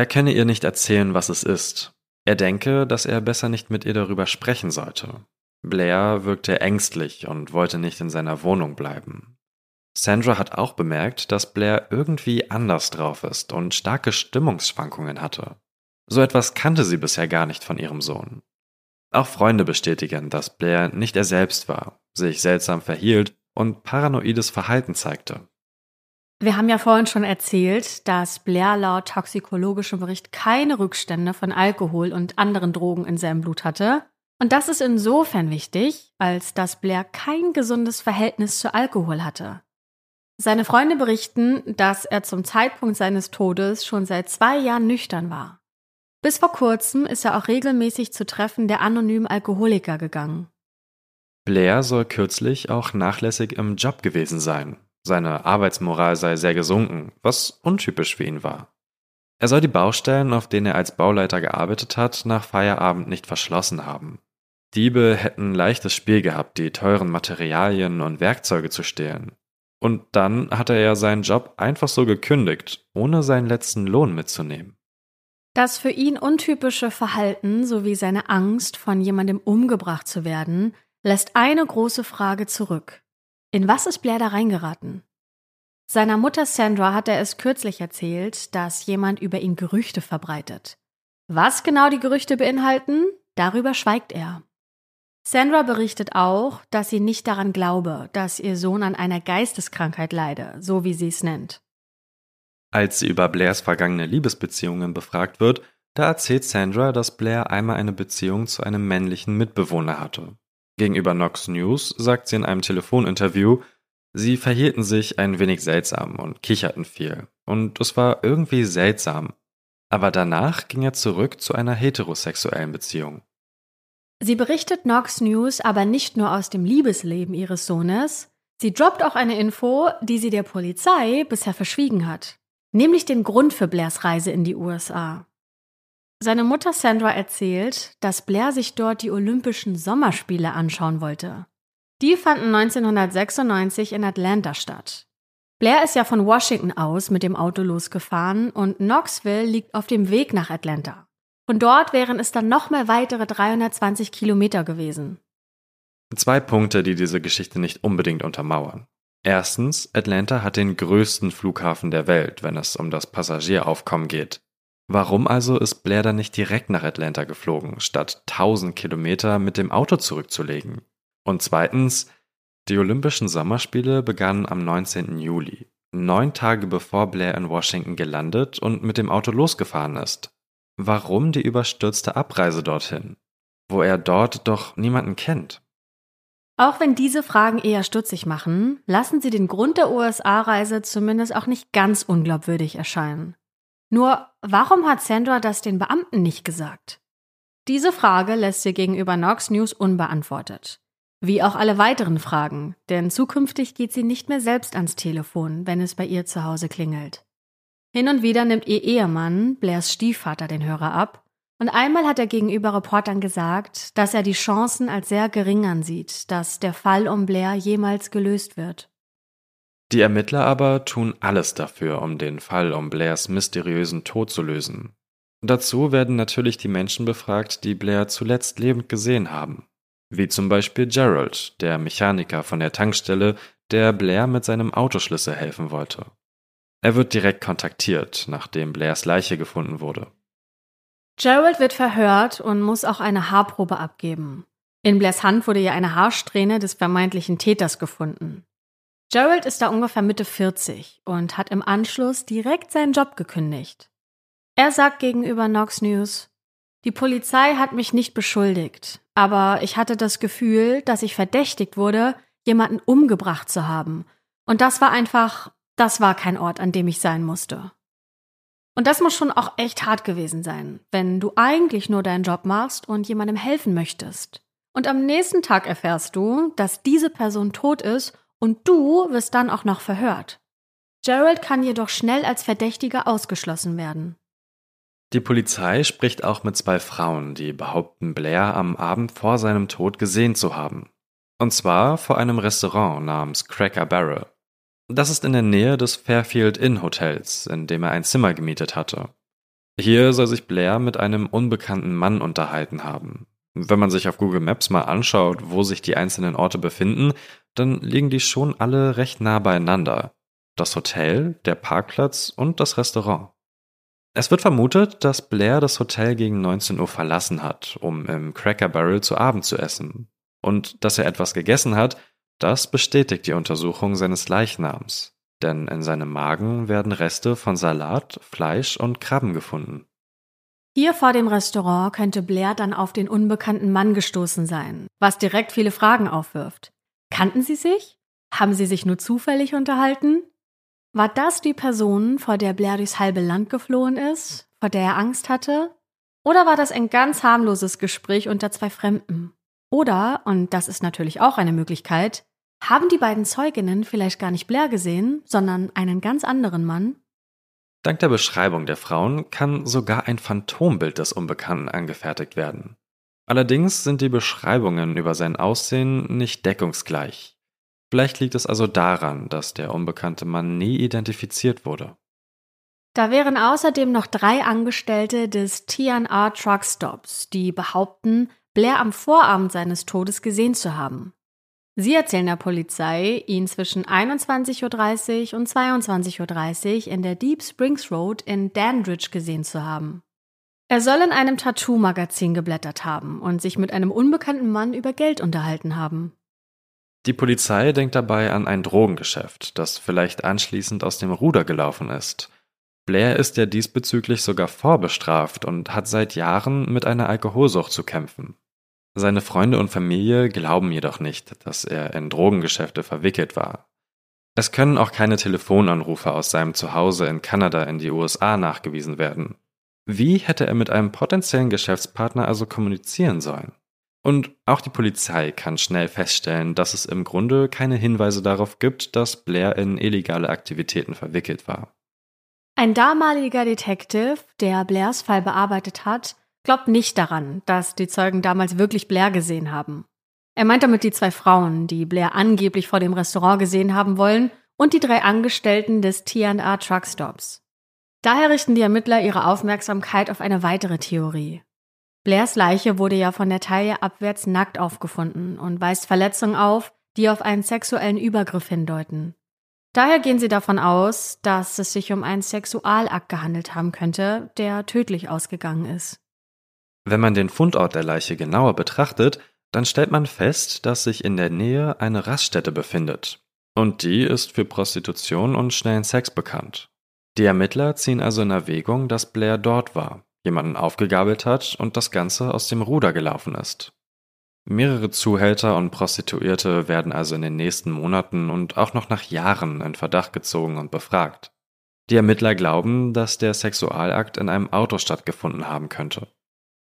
Er könne ihr nicht erzählen, was es ist. Er denke, dass er besser nicht mit ihr darüber sprechen sollte. Blair wirkte ängstlich und wollte nicht in seiner Wohnung bleiben. Sandra hat auch bemerkt, dass Blair irgendwie anders drauf ist und starke Stimmungsschwankungen hatte. So etwas kannte sie bisher gar nicht von ihrem Sohn. Auch Freunde bestätigen, dass Blair nicht er selbst war, sich seltsam verhielt und paranoides Verhalten zeigte. Wir haben ja vorhin schon erzählt, dass Blair laut toxikologischem Bericht keine Rückstände von Alkohol und anderen Drogen in seinem Blut hatte. Und das ist insofern wichtig, als dass Blair kein gesundes Verhältnis zu Alkohol hatte. Seine Freunde berichten, dass er zum Zeitpunkt seines Todes schon seit zwei Jahren nüchtern war. Bis vor kurzem ist er auch regelmäßig zu Treffen der anonymen Alkoholiker gegangen. Blair soll kürzlich auch nachlässig im Job gewesen sein, Seine Arbeitsmoral sei sehr gesunken, was untypisch für ihn war. Er soll die Baustellen, auf denen er als Bauleiter gearbeitet hat, nach Feierabend nicht verschlossen haben. Diebe hätten leichtes Spiel gehabt, die teuren Materialien und Werkzeuge zu stehlen. Und dann hatte er seinen Job einfach so gekündigt, ohne seinen letzten Lohn mitzunehmen. Das für ihn untypische Verhalten sowie seine Angst, von jemandem umgebracht zu werden, lässt eine große Frage zurück. In was ist Blair da reingeraten? Seiner Mutter Sandra hat er es kürzlich erzählt, dass jemand über ihn Gerüchte verbreitet. Was genau die Gerüchte beinhalten, darüber schweigt er. Sandra berichtet auch, dass sie nicht daran glaube, dass ihr Sohn an einer Geisteskrankheit leide, so wie sie es nennt. Als sie über Blairs vergangene Liebesbeziehungen befragt wird, da erzählt Sandra, dass Blair einmal eine Beziehung zu einem männlichen Mitbewohner hatte. Gegenüber Knox News sagt sie in einem Telefoninterview, Sie verhielten sich ein wenig seltsam und kicherten viel. Und es war irgendwie seltsam. Aber danach ging er zurück zu einer heterosexuellen Beziehung. Sie berichtet Knox News aber nicht nur aus dem Liebesleben ihres Sohnes, sie droppt auch eine Info, die sie der Polizei bisher verschwiegen hat, nämlich den Grund für Blairs Reise in die USA. Seine Mutter Sandra erzählt, dass Blair sich dort die Olympischen Sommerspiele anschauen wollte. Die fanden 1996 in Atlanta statt. Blair ist ja von Washington aus mit dem Auto losgefahren und Knoxville liegt auf dem Weg nach Atlanta. Von dort wären es dann nochmal weitere 320 Kilometer gewesen. Zwei Punkte, die diese Geschichte nicht unbedingt untermauern. Erstens, Atlanta hat den größten Flughafen der Welt, wenn es um das Passagieraufkommen geht. Warum also ist Blair dann nicht direkt nach Atlanta geflogen, statt 1000 Kilometer mit dem Auto zurückzulegen? Und zweitens, die Olympischen Sommerspiele begannen am 19. Juli, neun Tage bevor Blair in Washington gelandet und mit dem Auto losgefahren ist. Warum die überstürzte Abreise dorthin, wo er dort doch niemanden kennt? Auch wenn diese Fragen eher stutzig machen, lassen sie den Grund der USA-Reise zumindest auch nicht ganz unglaubwürdig erscheinen. Nur, warum hat Sandra das den Beamten nicht gesagt? Diese Frage lässt sie gegenüber Knox News unbeantwortet. Wie auch alle weiteren Fragen, denn zukünftig geht sie nicht mehr selbst ans Telefon, wenn es bei ihr zu Hause klingelt. Hin und wieder nimmt ihr Ehemann, Blairs Stiefvater, den Hörer ab, und einmal hat er gegenüber Reportern gesagt, dass er die Chancen als sehr gering ansieht, dass der Fall um Blair jemals gelöst wird. Die Ermittler aber tun alles dafür, um den Fall um Blairs mysteriösen Tod zu lösen. Dazu werden natürlich die Menschen befragt, die Blair zuletzt lebend gesehen haben wie zum Beispiel Gerald, der Mechaniker von der Tankstelle, der Blair mit seinem Autoschlüssel helfen wollte. Er wird direkt kontaktiert, nachdem Blairs Leiche gefunden wurde. Gerald wird verhört und muss auch eine Haarprobe abgeben. In Blairs Hand wurde ja eine Haarsträhne des vermeintlichen Täters gefunden. Gerald ist da ungefähr Mitte 40 und hat im Anschluss direkt seinen Job gekündigt. Er sagt gegenüber Knox News, die Polizei hat mich nicht beschuldigt, aber ich hatte das Gefühl, dass ich verdächtigt wurde, jemanden umgebracht zu haben. Und das war einfach, das war kein Ort, an dem ich sein musste. Und das muss schon auch echt hart gewesen sein, wenn du eigentlich nur deinen Job machst und jemandem helfen möchtest. Und am nächsten Tag erfährst du, dass diese Person tot ist und du wirst dann auch noch verhört. Gerald kann jedoch schnell als Verdächtiger ausgeschlossen werden. Die Polizei spricht auch mit zwei Frauen, die behaupten, Blair am Abend vor seinem Tod gesehen zu haben. Und zwar vor einem Restaurant namens Cracker Barrel. Das ist in der Nähe des Fairfield Inn Hotels, in dem er ein Zimmer gemietet hatte. Hier soll sich Blair mit einem unbekannten Mann unterhalten haben. Wenn man sich auf Google Maps mal anschaut, wo sich die einzelnen Orte befinden, dann liegen die schon alle recht nah beieinander. Das Hotel, der Parkplatz und das Restaurant. Es wird vermutet, dass Blair das Hotel gegen 19 Uhr verlassen hat, um im Cracker Barrel zu Abend zu essen. Und dass er etwas gegessen hat, das bestätigt die Untersuchung seines Leichnams. Denn in seinem Magen werden Reste von Salat, Fleisch und Krabben gefunden. Hier vor dem Restaurant könnte Blair dann auf den unbekannten Mann gestoßen sein, was direkt viele Fragen aufwirft. Kannten sie sich? Haben sie sich nur zufällig unterhalten? War das die Person, vor der Blair durchs halbe Land geflohen ist, vor der er Angst hatte? Oder war das ein ganz harmloses Gespräch unter zwei Fremden? Oder, und das ist natürlich auch eine Möglichkeit, Haben die beiden Zeuginnen vielleicht gar nicht Blair gesehen, sondern einen ganz anderen Mann? Dank der Beschreibung der Frauen kann sogar ein Phantombild des Unbekannten angefertigt werden. Allerdings sind die Beschreibungen über sein Aussehen nicht deckungsgleich. Vielleicht liegt es also daran, dass der unbekannte Mann nie identifiziert wurde. Da wären außerdem noch drei Angestellte des TNR Truck Stops, die behaupten, Blair am Vorabend seines Todes gesehen zu haben. Sie erzählen der Polizei, ihn zwischen 21.30 Uhr und 22.30 Uhr in der Deep Springs Road in Dandridge gesehen zu haben. Er soll in einem Tattoo-Magazin geblättert haben und sich mit einem unbekannten Mann über Geld unterhalten haben. Die Polizei denkt dabei an ein Drogengeschäft, das vielleicht anschließend aus dem Ruder gelaufen ist. Blair ist ja diesbezüglich sogar vorbestraft und hat seit Jahren mit einer Alkoholsucht zu kämpfen. Seine Freunde und Familie glauben jedoch nicht, dass er in Drogengeschäfte verwickelt war. Es können auch keine Telefonanrufe aus seinem Zuhause in Kanada in die USA nachgewiesen werden. Wie hätte er mit einem potenziellen Geschäftspartner also kommunizieren sollen? Und auch die Polizei kann schnell feststellen, dass es im Grunde keine Hinweise darauf gibt, dass Blair in illegale Aktivitäten verwickelt war. Ein damaliger Detective, der Blairs Fall bearbeitet hat, glaubt nicht daran, dass die Zeugen damals wirklich Blair gesehen haben. Er meint damit die zwei Frauen, die Blair angeblich vor dem Restaurant gesehen haben wollen, und die drei Angestellten des T&R Truckstops. Daher richten die Ermittler ihre Aufmerksamkeit auf eine weitere Theorie. Blairs Leiche wurde ja von der Taille abwärts nackt aufgefunden und weist Verletzungen auf, die auf einen sexuellen Übergriff hindeuten. Daher gehen sie davon aus, dass es sich um einen Sexualakt gehandelt haben könnte, der tödlich ausgegangen ist. Wenn man den Fundort der Leiche genauer betrachtet, dann stellt man fest, dass sich in der Nähe eine Raststätte befindet. Und die ist für Prostitution und schnellen Sex bekannt. Die Ermittler ziehen also in Erwägung, dass Blair dort war, jemanden aufgegabelt hat und das Ganze aus dem Ruder gelaufen ist. Mehrere Zuhälter und Prostituierte werden also in den nächsten Monaten und auch noch nach Jahren in Verdacht gezogen und befragt. Die Ermittler glauben, dass der Sexualakt in einem Auto stattgefunden haben könnte.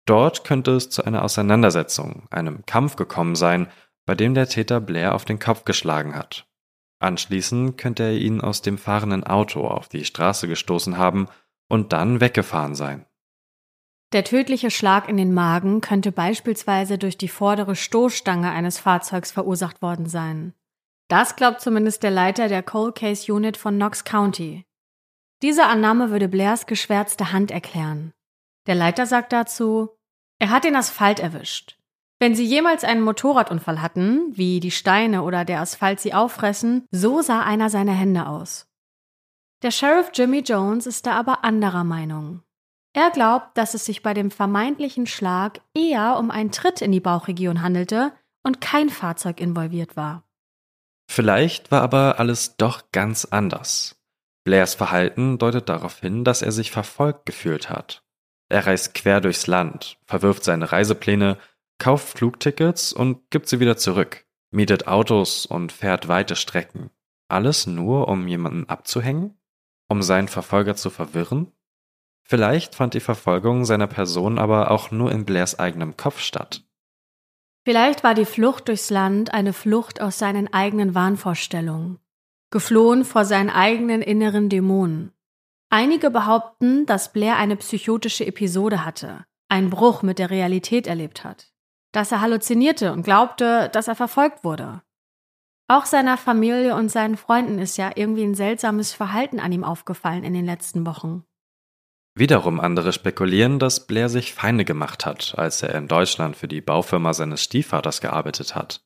Dort könnte es zu einer Auseinandersetzung, einem Kampf gekommen sein, bei dem der Täter Blair auf den Kopf geschlagen hat. Anschließend könnte er ihn aus dem fahrenden Auto auf die Straße gestoßen haben und dann weggefahren sein. Der tödliche Schlag in den Magen könnte beispielsweise durch die vordere Stoßstange eines Fahrzeugs verursacht worden sein. Das glaubt zumindest der Leiter der Cold Case Unit von Knox County. Diese Annahme würde Blairs geschwärzte Hand erklären. Der Leiter sagt dazu, er hat den Asphalt erwischt. Wenn Sie jemals einen Motorradunfall hatten, wie die Steine oder der Asphalt Sie auffressen, so sah einer seiner Hände aus. Der Sheriff Jimmy Jones ist da aber anderer Meinung. Er glaubt, dass es sich bei dem vermeintlichen Schlag eher um einen Tritt in die Bauchregion handelte und kein Fahrzeug involviert war. Vielleicht war aber alles doch ganz anders. Blairs Verhalten deutet darauf hin, dass er sich verfolgt gefühlt hat. Er reist quer durchs Land, verwirft seine Reisepläne, kauft Flugtickets und gibt sie wieder zurück, mietet Autos und fährt weite Strecken. Alles nur, um jemanden abzuhängen? Um seinen Verfolger zu verwirren? Vielleicht fand die Verfolgung seiner Person aber auch nur in Blairs eigenem Kopf statt. Vielleicht war die Flucht durchs Land eine Flucht aus seinen eigenen Wahnvorstellungen, geflohen vor seinen eigenen inneren Dämonen. Einige behaupten, dass Blair eine psychotische Episode hatte, einen Bruch mit der Realität erlebt hat, dass er halluzinierte und glaubte, dass er verfolgt wurde. Auch seiner Familie und seinen Freunden ist ja irgendwie ein seltsames Verhalten an ihm aufgefallen in den letzten Wochen. Wiederum andere spekulieren, dass Blair sich Feinde gemacht hat, als er in Deutschland für die Baufirma seines Stiefvaters gearbeitet hat.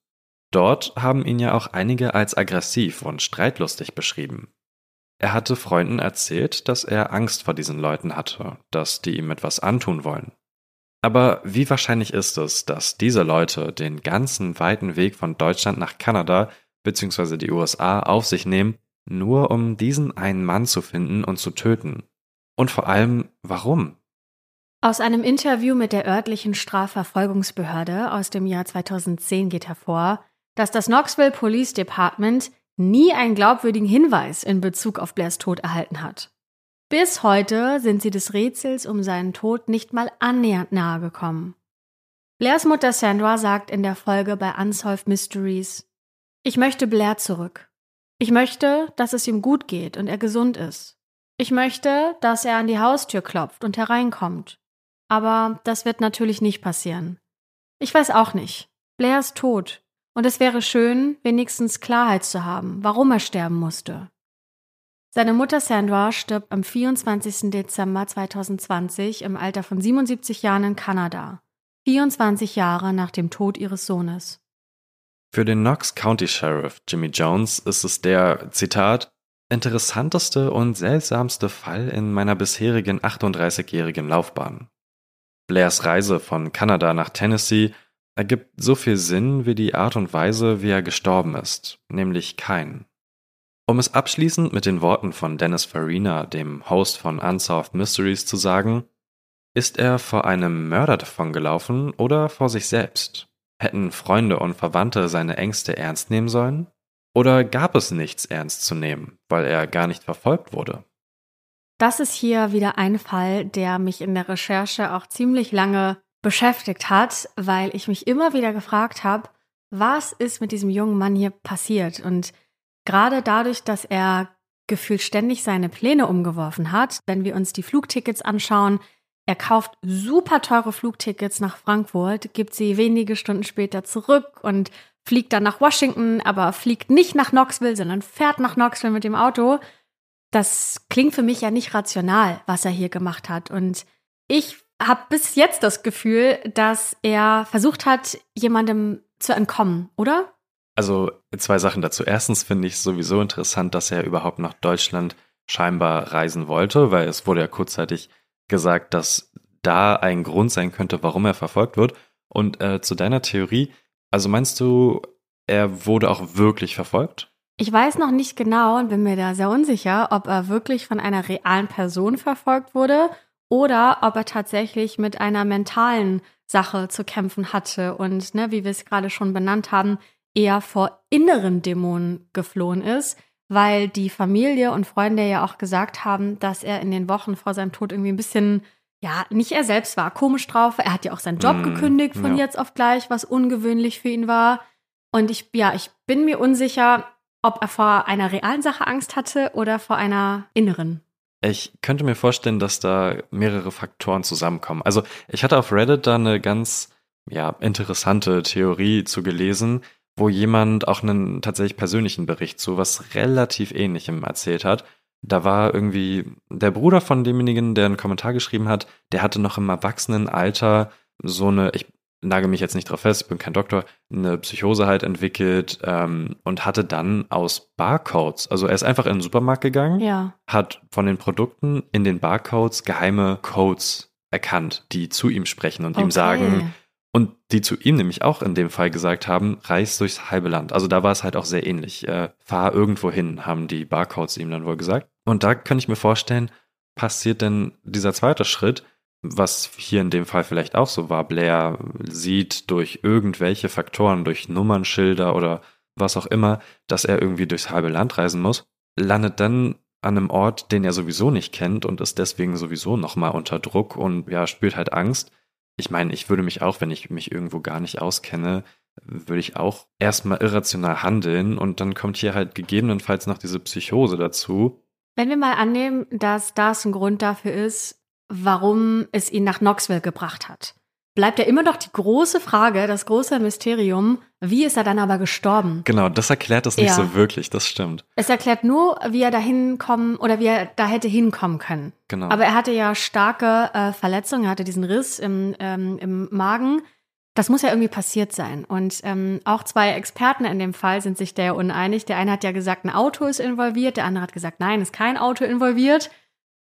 Dort haben ihn ja auch einige als aggressiv und streitlustig beschrieben. Er hatte Freunden erzählt, dass er Angst vor diesen Leuten hatte, dass die ihm etwas antun wollen. Aber wie wahrscheinlich ist es, dass diese Leute den ganzen weiten Weg von Deutschland nach Kanada bzw. die USA auf sich nehmen, nur um diesen einen Mann zu finden und zu töten? Und vor allem, warum? Aus einem Interview mit der örtlichen Strafverfolgungsbehörde aus dem Jahr 2010 geht hervor, dass das Knoxville Police Department nie einen glaubwürdigen Hinweis in Bezug auf Blairs Tod erhalten hat. Bis heute sind sie des Rätsels um seinen Tod nicht mal annähernd nahe gekommen. Blairs Mutter Sandra sagt in der Folge bei Unsolved Mysteries, Ich möchte Blair zurück. Ich möchte, dass es ihm gut geht und er gesund ist. Ich möchte, dass er an die Haustür klopft und hereinkommt. Aber das wird natürlich nicht passieren. Ich weiß auch nicht. Blair ist tot. Und es wäre schön, wenigstens Klarheit zu haben, warum er sterben musste. Seine Mutter Sandra stirbt am 24. Dezember 2020 im Alter von 77 Jahren in Kanada, 24 Jahre nach dem Tod ihres Sohnes. Für den Knox County Sheriff Jimmy Jones ist es der, Zitat, interessanteste und seltsamste Fall in meiner bisherigen 38-jährigen Laufbahn. Blairs Reise von Kanada nach Tennessee ergibt so viel Sinn wie die Art und Weise, wie er gestorben ist, nämlich keinen. Um es abschließend mit den Worten von Dennis Farina, dem Host von Unsolved Mysteries, zu sagen, ist er vor einem Mörder davongelaufen oder vor sich selbst? Hätten Freunde und Verwandte seine Ängste ernst nehmen sollen? Oder gab es nichts ernst zu nehmen, weil er gar nicht verfolgt wurde? Das ist hier wieder ein Fall, der mich in der Recherche auch ziemlich lange beschäftigt hat, weil ich mich immer wieder gefragt habe, was ist mit diesem jungen Mann hier passiert? Und gerade dadurch, dass er gefühlt ständig seine Pläne umgeworfen hat, wenn wir uns die Flugtickets anschauen, er kauft super teure Flugtickets nach Frankfurt, gibt sie wenige Stunden später zurück und fliegt dann nach Washington, aber fliegt nicht nach Knoxville, sondern fährt nach Knoxville mit dem Auto. Das klingt für mich ja nicht rational, was er hier gemacht hat. Und ich habe bis jetzt das Gefühl, dass er versucht hat, jemandem zu entkommen, oder? Also zwei Sachen dazu. Erstens finde ich es sowieso interessant, dass er überhaupt nach Deutschland scheinbar reisen wollte, weil es wurde ja kurzzeitig gesagt, dass da ein Grund sein könnte, warum er verfolgt wird. Und äh, zu deiner Theorie, also meinst du, er wurde auch wirklich verfolgt? Ich weiß noch nicht genau und bin mir da sehr unsicher, ob er wirklich von einer realen Person verfolgt wurde oder ob er tatsächlich mit einer mentalen Sache zu kämpfen hatte und, ne, wie wir es gerade schon benannt haben, eher vor inneren Dämonen geflohen ist, weil die Familie und Freunde ja auch gesagt haben, dass er in den Wochen vor seinem Tod irgendwie ein bisschen, ja, nicht er selbst war, komisch drauf. Er hat ja auch seinen Job mm, gekündigt von ja. jetzt auf gleich, was ungewöhnlich für ihn war. Und ich, ja, ich bin mir unsicher, ob er vor einer realen Sache Angst hatte oder vor einer inneren. Ich könnte mir vorstellen, dass da mehrere Faktoren zusammenkommen. Also ich hatte auf Reddit da eine ganz ja, interessante Theorie zu gelesen, wo jemand auch einen tatsächlich persönlichen Bericht zu was relativ ähnlichem erzählt hat. Da war irgendwie der Bruder von demjenigen, der einen Kommentar geschrieben hat, der hatte noch im Erwachsenenalter so eine, ich nage mich jetzt nicht drauf fest, ich bin kein Doktor, eine Psychose halt entwickelt ähm, und hatte dann aus Barcodes, also er ist einfach in den Supermarkt gegangen, ja. hat von den Produkten in den Barcodes geheime Codes erkannt, die zu ihm sprechen und okay. ihm sagen, und die zu ihm nämlich auch in dem Fall gesagt haben, reis durchs halbe Land. Also da war es halt auch sehr ähnlich. Äh, fahr irgendwo hin, haben die Barcodes ihm dann wohl gesagt. Und da kann ich mir vorstellen, passiert denn dieser zweite Schritt, was hier in dem Fall vielleicht auch so war. Blair sieht durch irgendwelche Faktoren, durch Nummernschilder oder was auch immer, dass er irgendwie durchs halbe Land reisen muss, landet dann an einem Ort, den er sowieso nicht kennt und ist deswegen sowieso nochmal unter Druck und ja, spürt halt Angst. Ich meine, ich würde mich auch, wenn ich mich irgendwo gar nicht auskenne, würde ich auch erstmal irrational handeln und dann kommt hier halt gegebenenfalls noch diese Psychose dazu. Wenn wir mal annehmen, dass das ein Grund dafür ist, warum es ihn nach Knoxville gebracht hat. Bleibt ja immer noch die große Frage, das große Mysterium, wie ist er dann aber gestorben? Genau, das erklärt es nicht ja. so wirklich, das stimmt. Es erklärt nur, wie er da hinkommen oder wie er da hätte hinkommen können. Genau. Aber er hatte ja starke äh, Verletzungen, er hatte diesen Riss im, ähm, im Magen. Das muss ja irgendwie passiert sein. Und ähm, auch zwei Experten in dem Fall sind sich der uneinig. Der eine hat ja gesagt, ein Auto ist involviert, der andere hat gesagt, nein, ist kein Auto involviert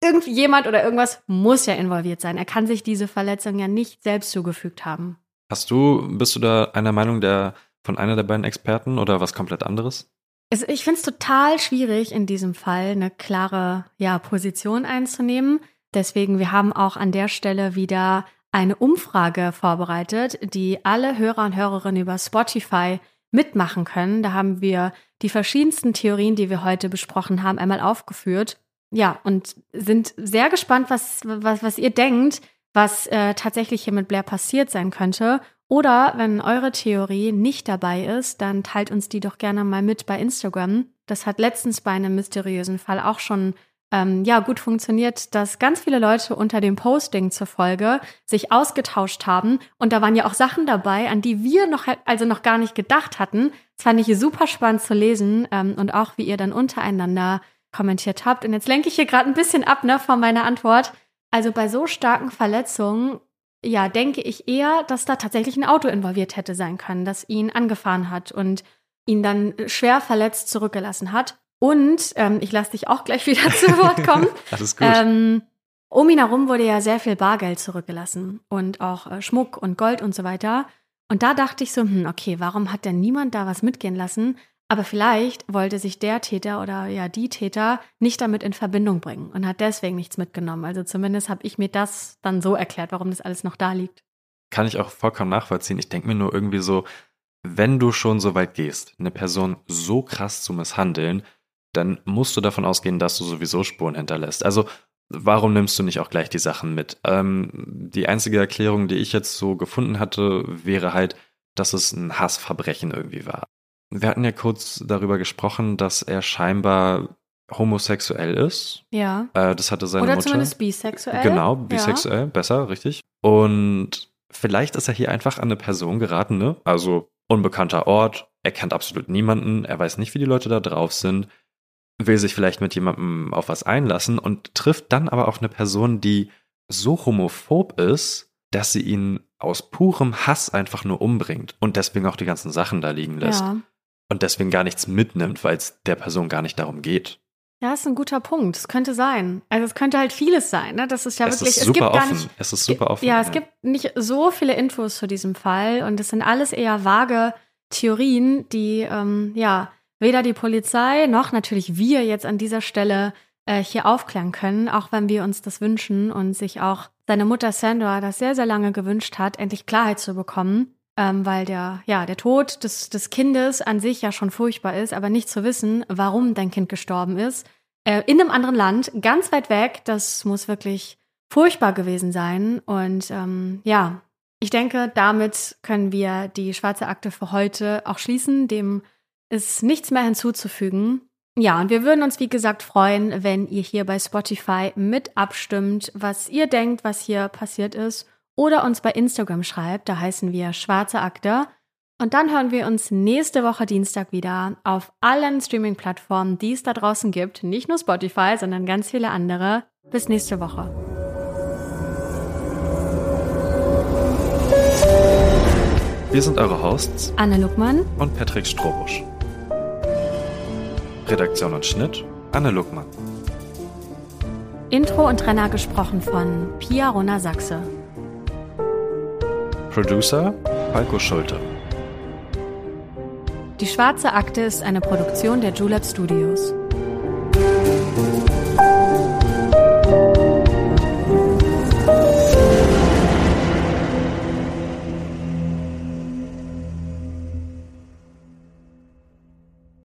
irgendjemand oder irgendwas muss ja involviert sein. Er kann sich diese Verletzung ja nicht selbst zugefügt haben. Hast du, bist du da einer Meinung der von einer der beiden Experten oder was komplett anderes? Es, ich finde es total schwierig, in diesem Fall eine klare ja, Position einzunehmen. Deswegen, wir haben auch an der Stelle wieder eine Umfrage vorbereitet, die alle Hörer und Hörerinnen über Spotify mitmachen können. Da haben wir die verschiedensten Theorien, die wir heute besprochen haben, einmal aufgeführt ja, und sind sehr gespannt, was, was, was ihr denkt, was äh, tatsächlich hier mit Blair passiert sein könnte Oder wenn eure Theorie nicht dabei ist, dann teilt uns die doch gerne mal mit bei Instagram. Das hat letztens bei einem mysteriösen Fall auch schon ähm, ja gut funktioniert, dass ganz viele Leute unter dem Posting zur Folge sich ausgetauscht haben und da waren ja auch Sachen dabei, an die wir noch also noch gar nicht gedacht hatten. Das fand ich super spannend zu lesen ähm, und auch wie ihr dann untereinander kommentiert habt. Und jetzt lenke ich hier gerade ein bisschen ab ne, von meiner Antwort. Also bei so starken Verletzungen, ja, denke ich eher, dass da tatsächlich ein Auto involviert hätte sein können, das ihn angefahren hat und ihn dann schwer verletzt zurückgelassen hat. Und ähm, ich lasse dich auch gleich wieder zu Wort kommen. Alles gut. Ähm, um ihn herum wurde ja sehr viel Bargeld zurückgelassen und auch äh, Schmuck und Gold und so weiter. Und da dachte ich so, hm, okay, warum hat denn niemand da was mitgehen lassen? Aber vielleicht wollte sich der Täter oder ja die Täter nicht damit in Verbindung bringen und hat deswegen nichts mitgenommen. Also zumindest habe ich mir das dann so erklärt, warum das alles noch da liegt. Kann ich auch vollkommen nachvollziehen. Ich denke mir nur irgendwie so, wenn du schon so weit gehst, eine Person so krass zu misshandeln, dann musst du davon ausgehen, dass du sowieso Spuren hinterlässt. Also warum nimmst du nicht auch gleich die Sachen mit? Ähm, die einzige Erklärung, die ich jetzt so gefunden hatte, wäre halt, dass es ein Hassverbrechen irgendwie war. Wir hatten ja kurz darüber gesprochen, dass er scheinbar homosexuell ist. Ja. Äh, das hatte seine Oder Mutter. zumindest bisexuell. Genau, bisexuell, ja. besser, richtig. Und vielleicht ist er hier einfach an eine Person geraten, ne? Also unbekannter Ort, er kennt absolut niemanden, er weiß nicht, wie die Leute da drauf sind will sich vielleicht mit jemandem auf was einlassen und trifft dann aber auf eine Person, die so homophob ist, dass sie ihn aus purem Hass einfach nur umbringt und deswegen auch die ganzen Sachen da liegen lässt. Ja. Und deswegen gar nichts mitnimmt, weil es der Person gar nicht darum geht. Ja, ist ein guter Punkt. Es könnte sein. Also es könnte halt vieles sein. Ne? Das ist ja es wirklich. Ist super es gibt offen. Nicht, es ist super offen. Ja, es ja. gibt nicht so viele Infos zu diesem Fall und es sind alles eher vage Theorien, die ähm, ja weder die Polizei noch natürlich wir jetzt an dieser Stelle äh, hier aufklären können, auch wenn wir uns das wünschen und sich auch seine Mutter Sandra das sehr, sehr lange gewünscht hat, endlich Klarheit zu bekommen, ähm, weil der, ja, der Tod des, des Kindes an sich ja schon furchtbar ist, aber nicht zu wissen, warum dein Kind gestorben ist, äh, in einem anderen Land, ganz weit weg, das muss wirklich furchtbar gewesen sein. Und ähm, ja, ich denke, damit können wir die schwarze Akte für heute auch schließen. Dem ist nichts mehr hinzuzufügen. Ja, und wir würden uns, wie gesagt, freuen, wenn ihr hier bei Spotify mit abstimmt, was ihr denkt, was hier passiert ist, oder uns bei Instagram schreibt, da heißen wir Schwarze Akte. Und dann hören wir uns nächste Woche Dienstag wieder auf allen Streaming-Plattformen, die es da draußen gibt. Nicht nur Spotify, sondern ganz viele andere. Bis nächste Woche. Wir sind eure Hosts Anne Luckmann und Patrick Strobusch. Redaktion und Schnitt Anne Luckmann. Intro und Renner gesprochen von Pia Rona Sachse. Producer Falco Schulte. Die Schwarze Akte ist eine Produktion der Julep Studios.